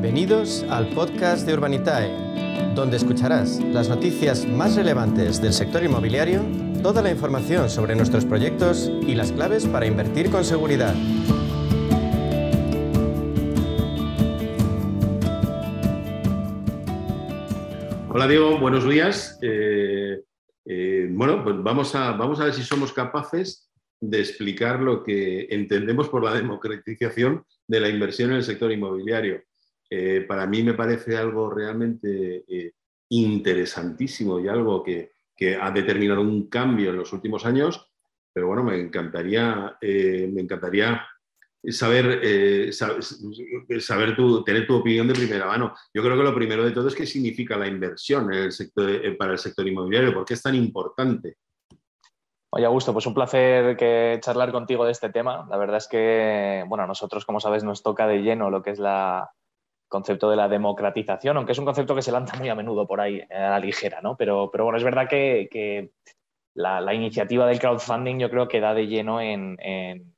Bienvenidos al podcast de Urbanitae, donde escucharás las noticias más relevantes del sector inmobiliario, toda la información sobre nuestros proyectos y las claves para invertir con seguridad. Hola Diego, buenos días. Eh, eh, bueno, pues vamos a, vamos a ver si somos capaces de explicar lo que entendemos por la democratización de la inversión en el sector inmobiliario. Eh, para mí me parece algo realmente eh, interesantísimo y algo que, ha determinado un cambio en los últimos años, pero bueno, me encantaría, eh, me encantaría saber, saber, tener tu opinión de primera mano. Yo creo que lo primero de todo es qué significa la inversión en el sector, para el sector inmobiliario, por qué es tan importante. Oye, Augusto, pues un placer que charlar contigo de este tema. La verdad es que, bueno, a nosotros, como sabes, nos toca de lleno lo que es la, concepto de la democratización, aunque es un concepto que se lanza muy a menudo por ahí a la ligera, ¿no? Pero, pero bueno, es verdad que, la, iniciativa del crowdfunding yo creo que da de lleno en,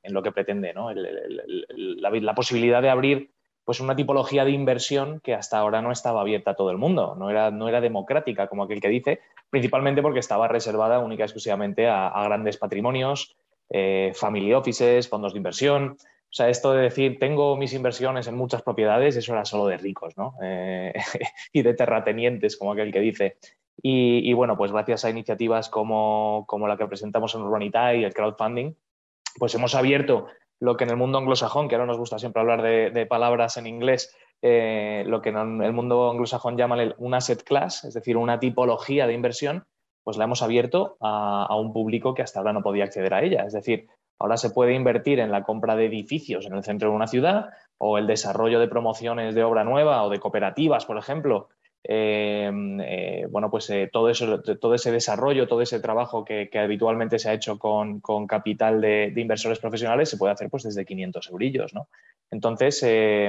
lo que pretende, ¿no? la, posibilidad de abrir pues una tipología de inversión que hasta ahora no estaba abierta a todo el mundo, no era, no era democrática, como aquel que dice, principalmente porque estaba reservada única y exclusivamente a, grandes patrimonios, eh, family offices, fondos de inversión, o sea, esto de decir, tengo mis inversiones en muchas propiedades, eso era solo de ricos, ¿no? Eh, y de terratenientes, como aquel que dice. Y, bueno, pues gracias a iniciativas como, la que presentamos en Urbanita y el crowdfunding, pues hemos abierto lo que en el mundo anglosajón, que ahora nos gusta siempre hablar de, palabras en inglés, eh, lo que en el mundo anglosajón llaman un asset class, es decir, una tipología de inversión, pues la hemos abierto a, un público que hasta ahora no podía acceder a ella. Es decir, Ahora se puede invertir en la compra de edificios en el centro de una ciudad o el desarrollo de promociones de obra nueva o de cooperativas, por ejemplo. Eh, eh, bueno, pues eh, todo, eso, todo ese desarrollo, todo ese trabajo que, habitualmente se ha hecho con, capital de, inversores profesionales se puede hacer pues, desde 500 eurillos. ¿no? Entonces,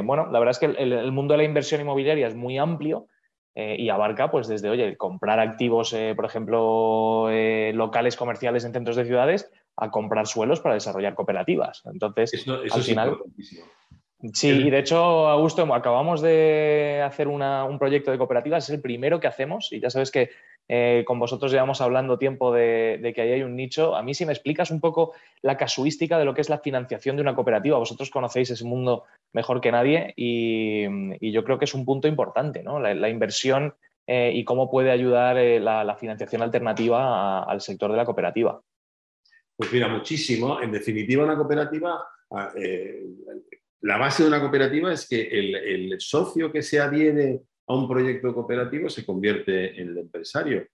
bueno, la verdad es que el, mundo de la inversión inmobiliaria es muy amplio y abarca pues, desde, oye, comprar activos, por ejemplo, locales comerciales en centros de ciudades, a comprar suelos para desarrollar cooperativas. Entonces, al final... Sí, y de hecho, Augusto, acabamos de hacer un proyecto de cooperativas, es el primero que hacemos y ya sabes que eh, con vosotros llevamos hablando tiempo de, que ahí hay un nicho. A mí si me explicas un poco la casuística de lo que es la financiación de una cooperativa, vosotros conocéis ese mundo mejor que nadie y, yo creo que es un punto importante, ¿no? La, inversión eh, y cómo puede ayudar eh, la, financiación alternativa al sector de la cooperativa. Pues mira, muchísimo. En definitiva, una cooperativa, ah, eh, la base de una cooperativa es que el, socio que se adhiere a un proyecto cooperativo se convierte en el empresario.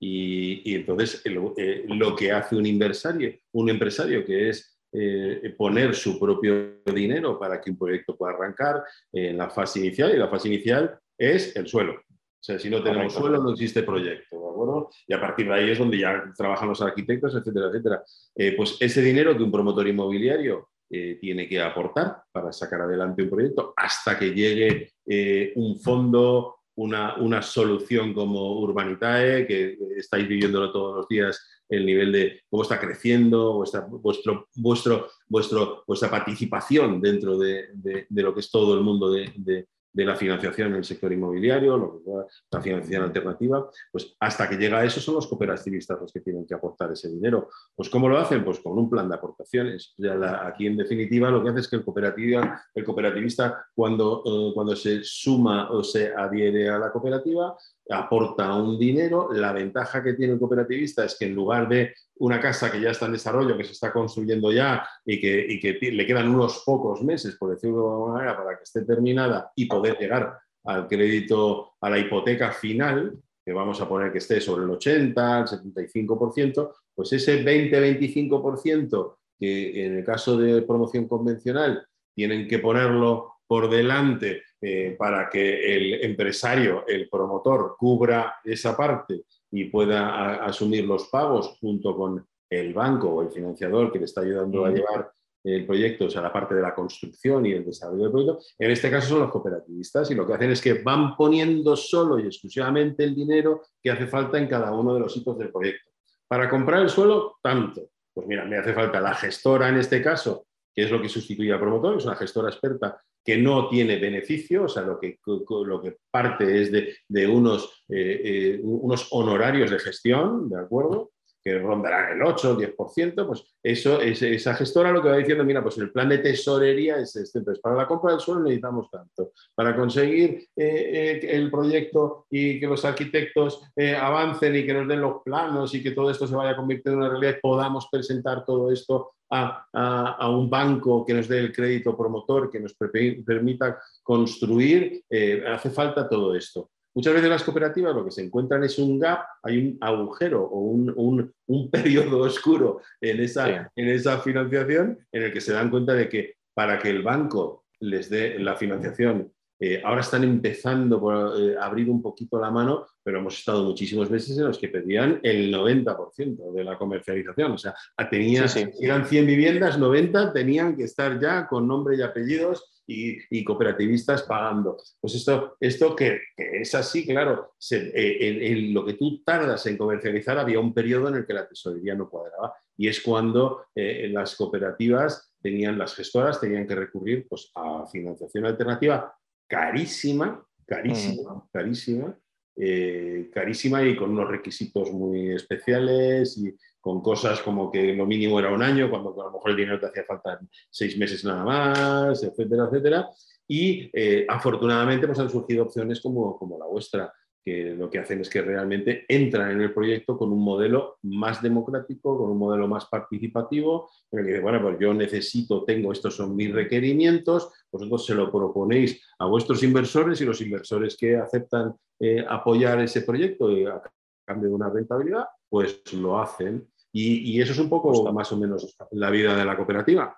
Y, entonces eh, lo que hace un empresario, un empresario que es eh, poner su propio dinero para que un proyecto pueda arrancar en la fase inicial, y la fase inicial es el suelo. O sea, si no tenemos suelo, no existe proyecto, ¿de acuerdo? Y a partir de ahí es donde ya trabajan los arquitectos, etcétera, etcétera. Eh, pues ese dinero que un promotor inmobiliario eh, tiene que aportar para sacar adelante un proyecto hasta que llegue eh, un fondo, una, una, solución como Urbanitae, que estáis viviéndolo todos los días, el nivel de cómo está creciendo, vuestra, vuestro, vuestro, vuestro, vuestra participación dentro de, de, lo que es todo el mundo de, de la financiación en el sector inmobiliario, la financiación alternativa, pues hasta que llega a eso son los cooperativistas los que tienen que aportar ese dinero. Pues ¿cómo lo hacen? Pues con un plan de aportaciones. aquí en definitiva lo que hace es que el, cooperativa, el cooperativista cuando, eh, cuando se suma o se adhiere a la cooperativa aporta un dinero. La ventaja que tiene el cooperativista es que en lugar de una casa que ya está en desarrollo, que se está construyendo ya y que, que le quedan unos pocos meses, por decirlo de alguna manera, para que esté terminada y poder llegar al crédito, a la hipoteca final, que vamos a poner que esté sobre el 80, el 75%, pues ese 20-25% que en el caso de promoción convencional tienen que ponerlo por delante eh, para que el empresario, el promotor, cubra esa parte y pueda asumir los pagos junto con el banco o el financiador que le está ayudando a llevar el proyecto, o sea, la parte de la construcción y el desarrollo del proyecto. En este caso son los cooperativistas y lo que hacen es que van poniendo solo y exclusivamente el dinero que hace falta en cada uno de los hitos del proyecto. Para comprar el suelo, tanto. Pues mira, me hace falta la gestora en este caso que es lo que sustituye al promotor, es una gestora experta que no tiene beneficio, o sea, lo que, lo que parte es de, unos, eh, eh, unos honorarios de gestión, ¿de acuerdo? que rondarán el 8 o 10%, pues eso, es, esa gestora lo que va diciendo, mira, pues el plan de tesorería es este, entonces para la compra del suelo necesitamos tanto, para conseguir eh, el proyecto y que los arquitectos avancen y que nos den los planos y que todo esto se vaya a convertir en una realidad, podamos presentar todo esto a, un banco que nos dé el crédito promotor, que nos permita construir, eh, hace falta todo esto. Muchas veces las cooperativas lo que se encuentran es un gap, hay un agujero o un, periodo oscuro en esa, en esa financiación en el que se dan cuenta de que para que el banco les dé la financiación eh, ahora están empezando por eh, abrir un poquito la mano, pero hemos estado muchísimos meses en los que pedían el 90% de la comercialización. O sea, tenían, eran 100 viviendas, 90 tenían que estar ya con nombre y apellidos y, cooperativistas pagando. Pues esto, esto que, es así, claro, eh, lo que tú tardas en comercializar había un periodo en el que la tesorería no cuadraba y es cuando las cooperativas tenían, las gestoras tenían que recurrir pues, a financiación alternativa carísima, carísima, mm. carísima, eh, carísima y con unos requisitos muy especiales y con cosas como que lo mínimo era un año, cuando a lo mejor el dinero te hacía falta seis meses nada más, etcétera, etcétera. Y eh, afortunadamente pues han surgido opciones como, como la vuestra, que lo que hacen es que realmente entran en el proyecto con un modelo más democrático, con un modelo más participativo, en el que bueno, pues yo necesito, tengo, estos son mis requerimientos, vosotros se lo proponéis a vuestros inversores y los inversores que aceptan eh, apoyar ese proyecto a cambio de una rentabilidad, pues lo hacen. Y, eso es un poco más o menos la vida de la cooperativa.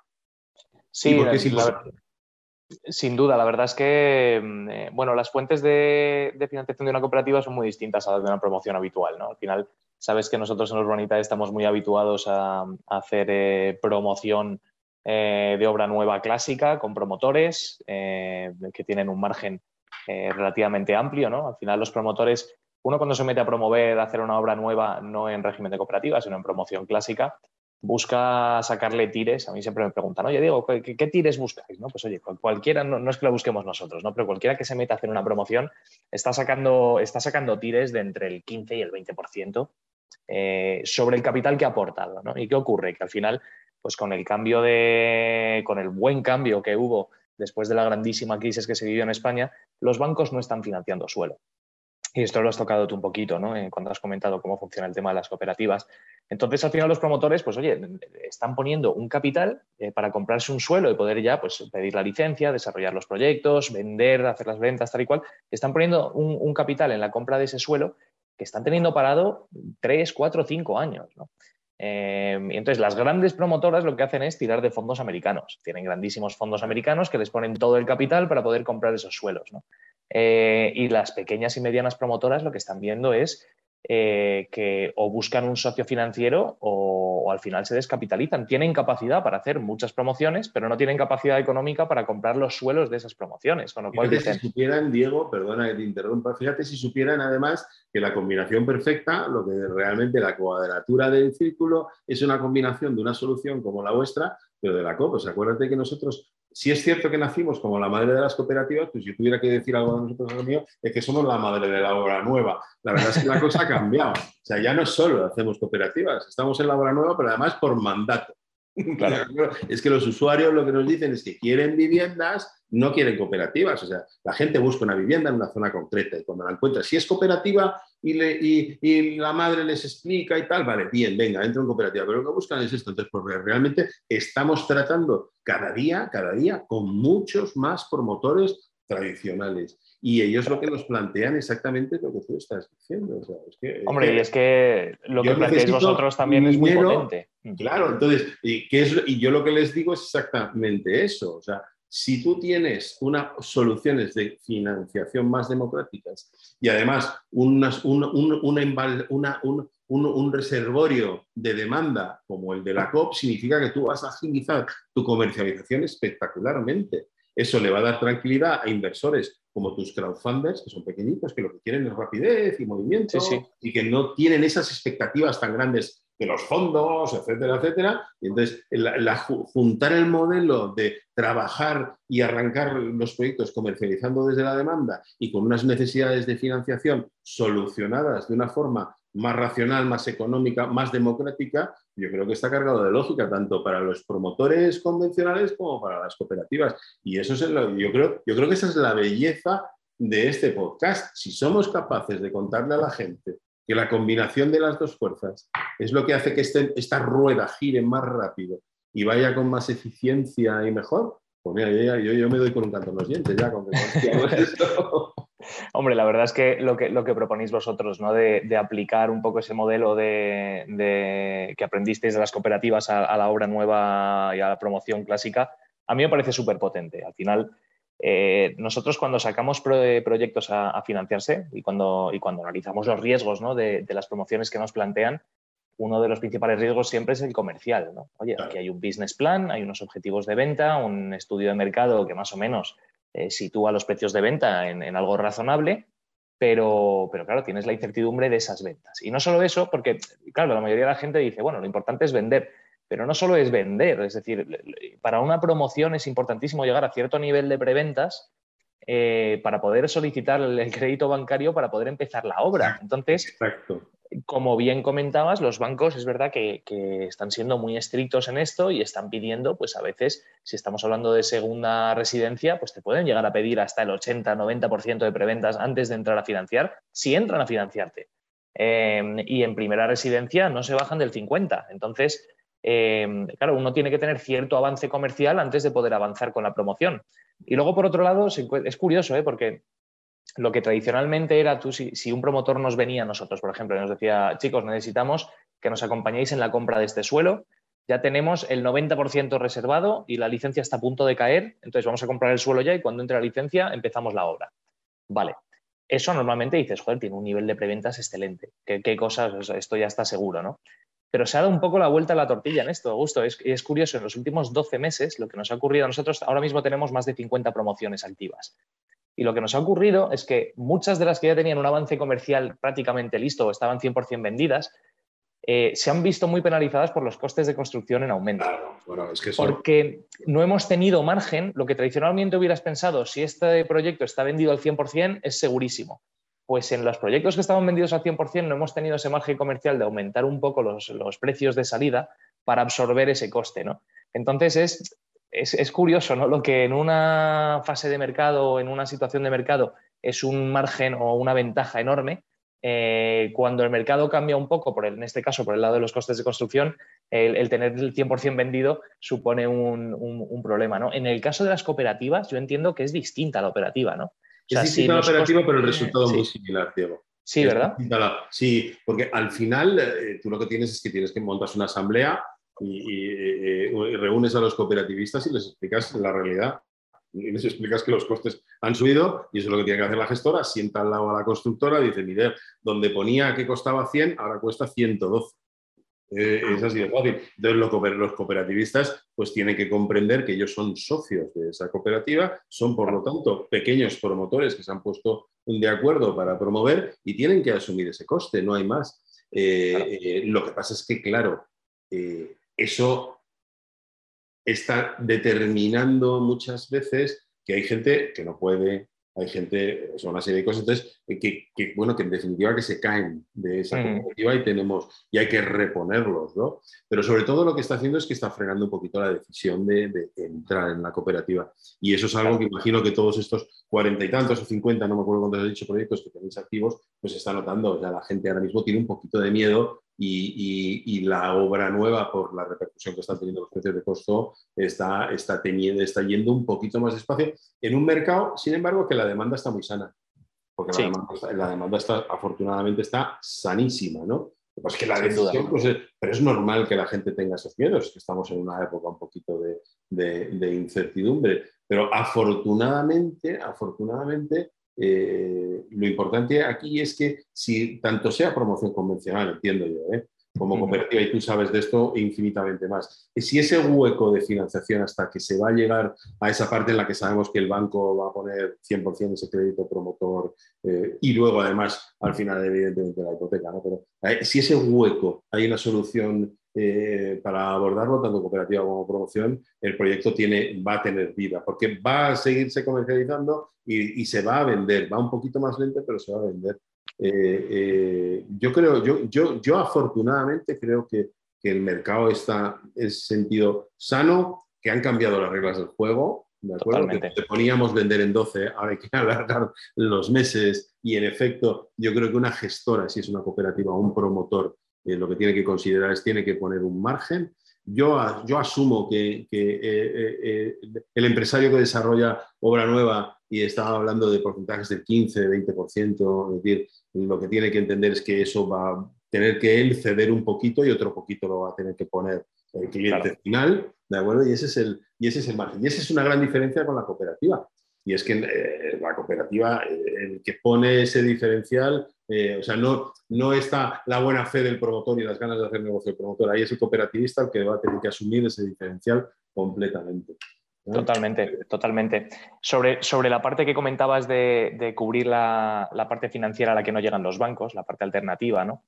Sí, sin duda, la verdad es que mm, eh, bueno, las fuentes de, financiación de una cooperativa son muy distintas a las de una promoción habitual. ¿no? Al final, sabes que nosotros en Urbanita estamos muy habituados a, hacer eh, promoción eh, de obra nueva clásica con promotores que tienen un margen relativamente amplio. ¿no? Al final, los promotores, uno cuando se mete a promover, a hacer una obra nueva, no en régimen de cooperativa, sino en promoción clásica, busca sacarle tires. A mí siempre me preguntan, oye, Diego, ¿qué, tires buscáis? ¿No? Pues oye, cualquiera, no, es que lo busquemos nosotros, ¿no? pero cualquiera que se meta a hacer una promoción está sacando, está sacando tires de entre el 15 y el 20% eh, sobre el capital que ha aportado. ¿Y qué ocurre? Que al final, pues con el cambio de, con el buen cambio que hubo después de la grandísima crisis que se vivió en España, los bancos no están financiando suelo. Y esto lo has tocado tú un poquito, ¿no? Eh, cuando has comentado cómo funciona el tema de las cooperativas. Entonces, al final los promotores, pues oye, están poniendo un capital eh, para comprarse un suelo y poder ya pues, pedir la licencia, desarrollar los proyectos, vender, hacer las ventas, tal y cual. Están poniendo un, capital en la compra de ese suelo que están teniendo parado tres, cuatro, cinco años. Eh, y entonces, las grandes promotoras lo que hacen es tirar de fondos americanos. Tienen grandísimos fondos americanos que les ponen todo el capital para poder comprar esos suelos. Eh, y las pequeñas y medianas promotoras lo que están viendo es eh, que o buscan un socio financiero o, al final se descapitalizan. Tienen capacidad para hacer muchas promociones, pero no tienen capacidad económica para comprar los suelos de esas promociones. Con lo cual si supieran, Diego, perdona que te interrumpa, fíjate si supieran además que la combinación perfecta, lo que realmente la cuadratura del círculo es una combinación de una solución como la vuestra, pero de la COP. O acuérdate que nosotros si es cierto que nacimos como la madre de las cooperativas, pues si tuviera que decir algo de nosotros, mío, es que somos la madre de la obra nueva. La verdad es que la cosa ha cambiado. O sea, ya no solo hacemos cooperativas, estamos en la obra nueva, pero además por mandato. Claro. es que los usuarios lo que nos dicen es que quieren viviendas, no quieren cooperativas. O sea, la gente busca una vivienda en una zona concreta y cuando la encuentra, si es cooperativa y, la madre les explica y tal, vale, bien, venga, entro en cooperativa. Pero lo que buscan es esto. Entonces, porque realmente estamos tratando cada día, cada día, con muchos más promotores tradicionales. Y ellos lo que nos plantean exactamente lo que tú estás diciendo. Hombre, y es que lo que planteáis vosotros también es muy potente. Claro, entonces, y, es, y yo lo que les digo es exactamente eso. O sea, si tú tienes unas soluciones de financiación más democráticas y además unas, un, un, reservorio de demanda como el de la COP, significa que tú vas a agilizar tu comercialización espectacularmente. Eso le va a dar tranquilidad a inversores como tus crowdfunders, que son pequeñitos, que lo que quieren es rapidez y movimiento y que no tienen esas expectativas tan grandes de los fondos, etcétera, etcétera. Y entonces, juntar el modelo de trabajar y arrancar los proyectos comercializando desde la demanda y con unas necesidades de financiación solucionadas de una forma más racional, más económica, más democrática, yo creo que está cargado de lógica, tanto para los promotores convencionales como para las cooperativas. Y eso es lo, yo creo, yo creo que esa es la belleza de este podcast. Si somos capaces de contarle a la gente que la combinación de las dos fuerzas es lo que hace que este, esta rueda gire más rápido y vaya con más eficiencia y mejor, pues mira, yo, me doy con un canto en los dientes ya con Hombre, la verdad es que lo que, lo que proponéis vosotros, ¿no? De, aplicar un poco ese modelo de, que aprendisteis de las cooperativas a, la obra nueva y a la promoción clásica, a mí me parece súper potente. Al final, eh, nosotros cuando sacamos proyectos a, financiarse y cuando, y cuando analizamos los riesgos de, las promociones que nos plantean, uno de los principales riesgos siempre es el comercial. Oye, aquí hay un business plan, hay unos objetivos de venta, un estudio de mercado que más o menos eh, sitúa los precios de venta en, en algo razonable, pero, pero, claro, tienes la incertidumbre de esas ventas. Y no solo eso, porque, claro, la mayoría de la gente dice, bueno, lo importante es vender. Pero no solo es vender, es decir, para una promoción es importantísimo llegar a cierto nivel de preventas eh, para poder solicitar el crédito bancario para poder empezar la obra. Entonces, como bien comentabas, los bancos es verdad que, están siendo muy estrictos en esto y están pidiendo, pues a veces, si estamos hablando de segunda residencia, pues te pueden llegar a pedir hasta el 80-90% de preventas antes de entrar a financiar, si entran a financiarte. Eh, y en primera residencia no se bajan del 50. Entonces, Em, claro, uno tiene que tener cierto avance comercial antes de poder avanzar con la promoción. Y luego, por otro lado, es curioso, ¿eh? porque lo que tradicionalmente era tú, si, un promotor nos venía a nosotros, por ejemplo, y nos decía, chicos, necesitamos que nos acompañéis en la compra de este suelo, ya tenemos el 90% reservado y la licencia está a punto de caer, entonces vamos a comprar el suelo ya y cuando entre la licencia empezamos la obra. Vale. Eso normalmente dices, joder, tiene un nivel de preventas excelente. ¿Qué, cosas? Esto ya está seguro, ¿no? Pero se ha dado un poco la vuelta a la tortilla en esto, Augusto. Es, es curioso, en los últimos 12 meses, lo que nos ha ocurrido a nosotros, ahora mismo tenemos más de 50 promociones activas. Y lo que nos ha ocurrido es que muchas de las que ya tenían un avance comercial prácticamente listo o estaban 100% vendidas, eh, se han visto muy penalizadas por los costes de construcción en aumento. bueno, es que Porque no hemos tenido margen, lo que tradicionalmente hubieras pensado, si este proyecto está vendido al 100%, es segurísimo pues en los proyectos que estaban vendidos al 100% no hemos tenido ese margen comercial de aumentar un poco los, precios de salida para absorber ese coste. ¿no? Entonces es, es, curioso ¿no? lo que en una fase de mercado o en una situación de mercado es un margen o una ventaja enorme. Eh, cuando el mercado cambia un poco, por en este caso por el lado de los costes de construcción, el, tener el 100% vendido supone un, un, problema. ¿no? En el caso de las cooperativas, yo entiendo que es distinta la operativa. ¿no? es distinta la operativa, pero el resultado es muy similar, Diego. Sí, ¿verdad? Sí, porque al final eh, tú lo que tienes es que tienes que montar una asamblea y, reúnes a los cooperativistas y les explicas la realidad. Y les explicas que los costes han subido y eso es lo que tiene que hacer la gestora. Sienta al lado a la constructora y dice, mire, donde ponía que costaba 100, ahora cuesta 112. Eh, es así de fácil. Entonces, los cooperativistas pues tienen que comprender que ellos son socios de esa cooperativa, son por lo tanto pequeños promotores que se han puesto de acuerdo para promover y tienen que asumir ese coste, no hay más. Eh, eh, lo que pasa es que, claro, eso está determinando muchas veces que hay gente que no puede hay gente, son una serie de cosas, entonces, eh, que, bueno, que en definitiva que se caen de esa mm. cooperativa y tenemos, y hay que reponerlos, ¿no? Pero sobre todo lo que está haciendo es que está frenando un poquito la decisión de, entrar en la cooperativa. Y eso es algo que imagino que todos estos cuarenta y tantos o cincuenta, no me acuerdo cuántos has dicho, proyectos que tenéis activos, pues está notando. O sea, la gente ahora mismo tiene un poquito de miedo y, la obra nueva, por la repercusión que están teniendo los precios de costo, está, está, teniendo, está yendo un poquito más despacio en un mercado, sin embargo, que la demanda está muy sana. Porque la, demanda, está, afortunadamente está sanísima, ¿no? Pues que la decisión, pues, pero es normal que la gente tenga esos miedos, que estamos en una época un poquito de, de incertidumbre. Pero afortunadamente, afortunadamente, eh, lo importante aquí es que si tanto sea promoción convencional, entiendo yo, ¿eh? como cooperativa, y tú sabes de esto infinitamente más. Si ese hueco de financiación hasta que se va a llegar a esa parte en la que sabemos que el banco va a poner 100% ese crédito promotor eh, y luego además al final evidentemente la hipoteca, ¿no? pero si ese hueco hay una solución eh, para abordarlo, tanto cooperativa como promoción, el proyecto tiene, va a tener vida, porque va a seguirse comercializando y, se va a vender. Va un poquito más lento, pero se va a vender. Eh, eh, yo creo, yo, yo, yo afortunadamente creo que, que, el mercado está en sentido sano, que han cambiado las reglas del juego, ¿de acuerdo? Que te poníamos vender en 12, ahora hay que alargar los meses y en efecto yo creo que una gestora, si es una cooperativa o un promotor, eh, lo que tiene que considerar es tiene que poner un margen. Yo, yo asumo que, que eh, eh, el empresario que desarrolla obra nueva y está hablando de porcentajes del 15, 20%, es decir, lo que tiene que entender es que eso va a tener que él ceder un poquito y otro poquito lo va a tener que poner el cliente final, ¿de acuerdo? Y ese, es el, y ese es el margen. Y esa es una gran diferencia con la cooperativa. Y es que la cooperativa, el que pone ese diferencial eh, o sea, no, no está la buena fe del promotor y las ganas de hacer negocio del promotor. Ahí es el cooperativista el que va a tener que asumir ese diferencial completamente. Totalmente, totalmente. Sobre, sobre la parte que comentabas de, cubrir la, la, parte financiera a la que no llegan los bancos, la parte alternativa, ¿no?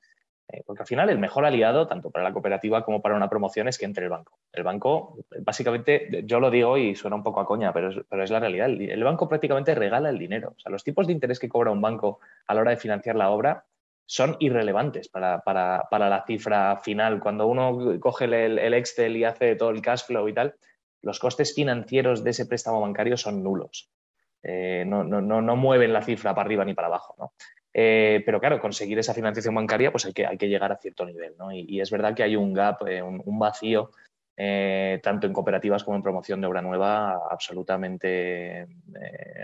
Eh, porque al final el mejor aliado, tanto para la cooperativa como para una promoción, es que entre el banco. El banco, básicamente, yo lo digo y suena un poco a coña, pero es, la realidad. El, banco prácticamente regala el dinero. O sea, los tipos de interés que cobra un banco a la hora de financiar la obra son irrelevantes para, la cifra final. Cuando uno coge el, Excel y hace todo el cash flow y tal, los costes financieros de ese préstamo bancario son nulos. Eh, no, mueven la cifra para arriba ni para abajo. Eh, pero claro, conseguir esa financiación bancaria, pues hay que, hay que llegar a cierto nivel. ¿no? Y, es verdad que hay un gap, eh, un, vacío, eh, tanto en cooperativas como en promoción de obra nueva, absolutamente,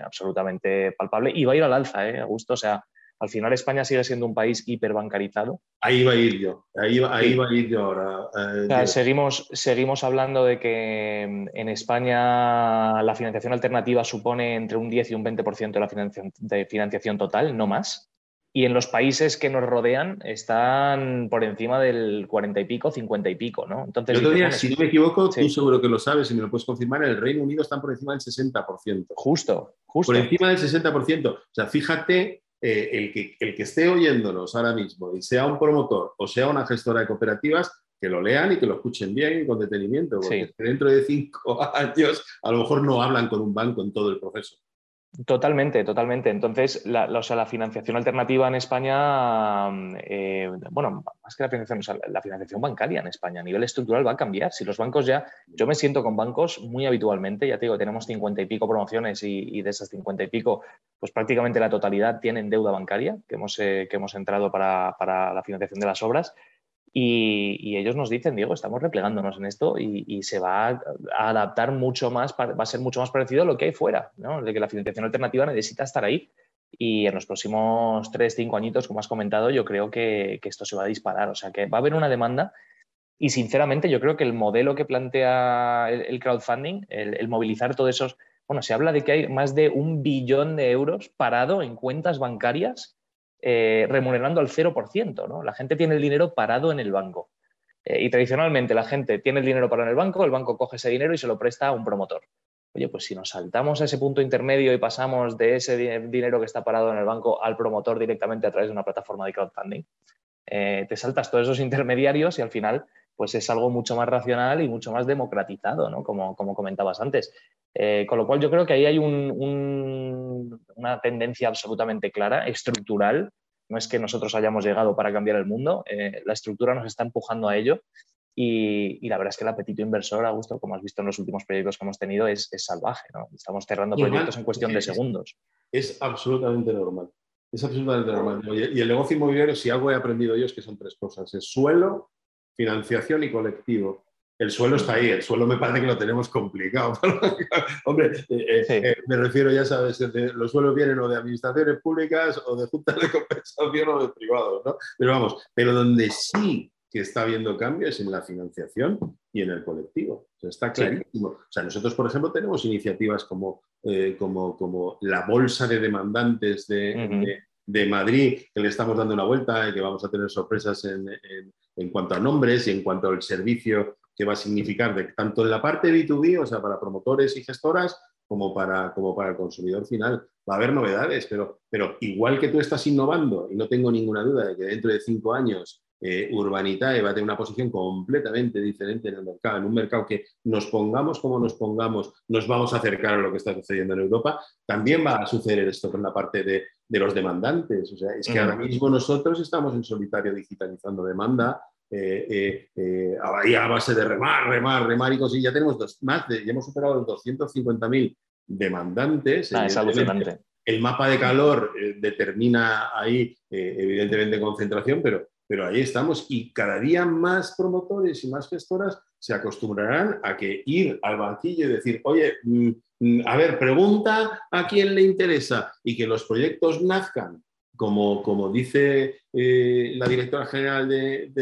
absolutamente palpable. Y va a ir al alza, ¿eh, Augusto? O sea, al final España sigue siendo un país hiperbancarizado. Ahí va a ir yo, ahí, ahí va a ir yo ahora. seguimos, seguimos hablando de que mm, en España la financiación alternativa supone entre un 10 y un 20% de la financiación, de financiación total, no más y en los países que nos rodean están por encima del 40 y pico, 50 y pico, ¿no? Entonces, Yo si no me equivoco, tú seguro que lo sabes y me lo puedes confirmar, en el Reino Unido están por encima del 60%. Justo, justo. Por encima del 60%. O sea, fíjate, eh, el, que, el que esté oyéndonos ahora mismo y sea un promotor o sea una gestora de cooperativas, que lo lean y que lo escuchen bien y con detenimiento, porque dentro de cinco años a lo mejor no hablan con un banco en todo el proceso. Totalmente, totalmente. Entonces, la, la financiación alternativa en España, eh, bueno, más que la financiación, la financiación bancaria en España a nivel estructural va a cambiar. Si los bancos ya, yo me siento con bancos muy habitualmente, ya te digo, tenemos cincuenta y pico promociones y, de esas cincuenta y pico, pues prácticamente la totalidad tienen deuda bancaria que hemos, eh, que hemos entrado para, para la financiación de las obras. Y, ellos nos dicen, Diego, estamos replegándonos en esto y, se va a, adaptar mucho más, va a ser mucho más parecido a lo que hay fuera, ¿no? de que la financiación alternativa necesita estar ahí. Y en los próximos tres, cinco añitos, como has comentado, yo creo que, esto se va a disparar. O sea, que va a haber una demanda y sinceramente yo creo que el modelo que plantea el, crowdfunding, el, el, movilizar todos esos, bueno, se habla de que hay más de un billón de euros parado en cuentas bancarias eh, remunerando al 0%. ¿no? La gente tiene el dinero parado en el banco. Eh, y tradicionalmente la gente tiene el dinero parado en el banco, el banco coge ese dinero y se lo presta a un promotor. Oye, pues si nos saltamos a ese punto intermedio y pasamos de ese dinero que está parado en el banco al promotor directamente a través de una plataforma de crowdfunding, eh, te saltas todos esos intermediarios y al final pues es algo mucho más racional y mucho más democratizado, ¿no? como, como comentabas antes. Eh, con lo cual yo creo que ahí hay una tendencia absolutamente clara, estructural. No es que nosotros hayamos llegado para cambiar el mundo, eh, la estructura nos está empujando a ello y, la verdad es que el apetito inversor, Augusto, como has visto en los últimos proyectos que hemos tenido, es, salvaje. Estamos cerrando proyectos en cuestión de segundos. Es absolutamente normal. Es absolutamente normal. Y el negocio inmobiliario, si algo he aprendido yo, es que son tres cosas. Es suelo, financiación y colectivo el suelo está ahí, el suelo me parece que lo tenemos complicado. Hombre, eh, eh, eh, me refiero, ya sabes, los suelos vienen o de administraciones públicas o de juntas de compensación o de privados, ¿no? Pero vamos, pero donde sí que está habiendo cambios es en la financiación y en el colectivo. está clarísimo. O sea, nosotros, por ejemplo, tenemos iniciativas como, como, como la bolsa de demandantes de, de Madrid, que le estamos dando una vuelta y que vamos a tener sorpresas en, en cuanto a nombres y en cuanto al servicio que va a significar de, tanto en la parte B2B, o sea, para promotores y gestoras, como para, como para el consumidor final. Va a haber novedades, pero, pero igual que tú estás innovando, y no tengo ninguna duda de que dentro de cinco años eh, Urbanitae va a tener una posición completamente diferente en el mercado, en un mercado que nos pongamos como nos pongamos, nos vamos a acercar a lo que está sucediendo en Europa, también va a suceder esto con la parte de, los demandantes. O sea, es que ahora mismo nosotros estamos en solitario digitalizando demanda, eh, eh, a base de remar, remar, remar y cosas. Ya tenemos dos, más de, ya hemos superado los 250.000 demandantes. Ah, es alucinante. El mapa de calor determina ahí, evidentemente, concentración, pero pero ahí estamos y cada día más promotores y más gestoras se acostumbrarán a que ir al banquillo y decir, oye, mm, mm, a ver, pregunta a quién le interesa y que los proyectos nazcan, como, como dice eh, la directora general de,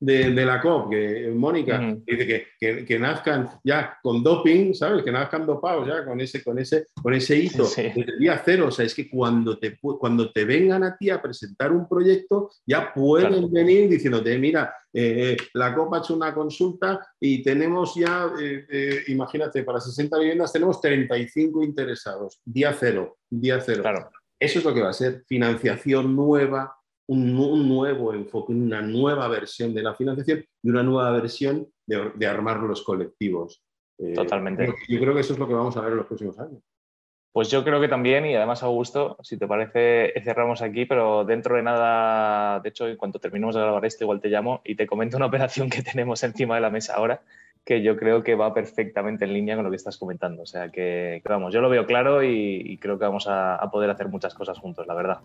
de, la COP, que Mónica dice que, nazcan ya con doping, ¿sabes? Que nazcan dopados ya con ese, con ese, con ese hito desde día cero. O sea, es que cuando te, cuando te vengan a ti a presentar un proyecto, ya pueden venir diciéndote, mira, eh, eh, la COP ha hecho una consulta y tenemos ya, eh, imagínate, para 60 viviendas tenemos 35 interesados, día cero, día cero. Claro. Eso es lo que va a ser financiación nueva, un, nuevo enfoque, una nueva versión de la financiación y una nueva versión de, armar los colectivos. Eh, Totalmente. Yo creo que eso es lo que vamos a ver en los próximos años. Pues yo creo que también, y además Augusto, si te parece, cerramos aquí, pero dentro de nada, de hecho, en cuanto terminemos de grabar esto, igual te llamo y te comento una operación que tenemos encima de la mesa ahora, que yo creo que va perfectamente en línea con lo que estás comentando. O sea que, vamos, yo lo veo claro y, creo que vamos a poder hacer muchas cosas juntos, la verdad.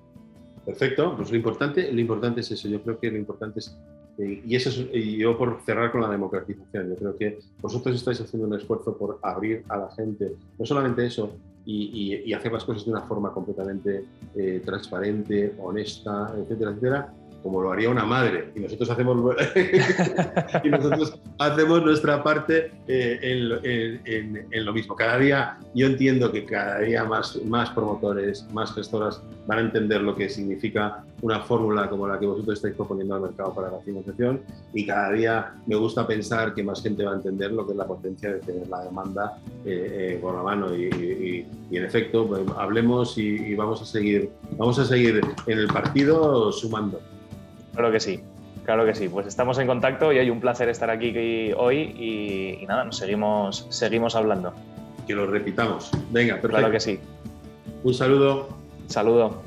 Perfecto, pues lo importante, lo importante es eso, yo creo que lo importante es, eh, y eso es, y yo por cerrar con la democratización, yo creo que vosotros estáis haciendo un esfuerzo por abrir a la gente, no solamente eso, y, hacer las cosas de una forma completamente eh, transparente, honesta, etcétera, etcétera, como lo haría una madre. Y nosotros hacemos, y hacemos nuestra parte eh, en, lo mismo. Cada día, yo entiendo que cada día más, promotores, más gestoras van a entender lo que significa una fórmula como la que vosotros estáis proponiendo al mercado para la financiación y cada día me gusta pensar que más gente va a entender lo que es la potencia de tener la demanda eh, eh, por la mano y, en efecto pues, hablemos y, y, vamos a seguir vamos a seguir en el partido sumando. Claro que sí, claro que sí. Pues estamos en contacto y hay un placer estar aquí hoy y, nada, nos seguimos, seguimos hablando. Que lo repitamos. Venga, perfecto. Claro que sí. Un saludo. Saludo.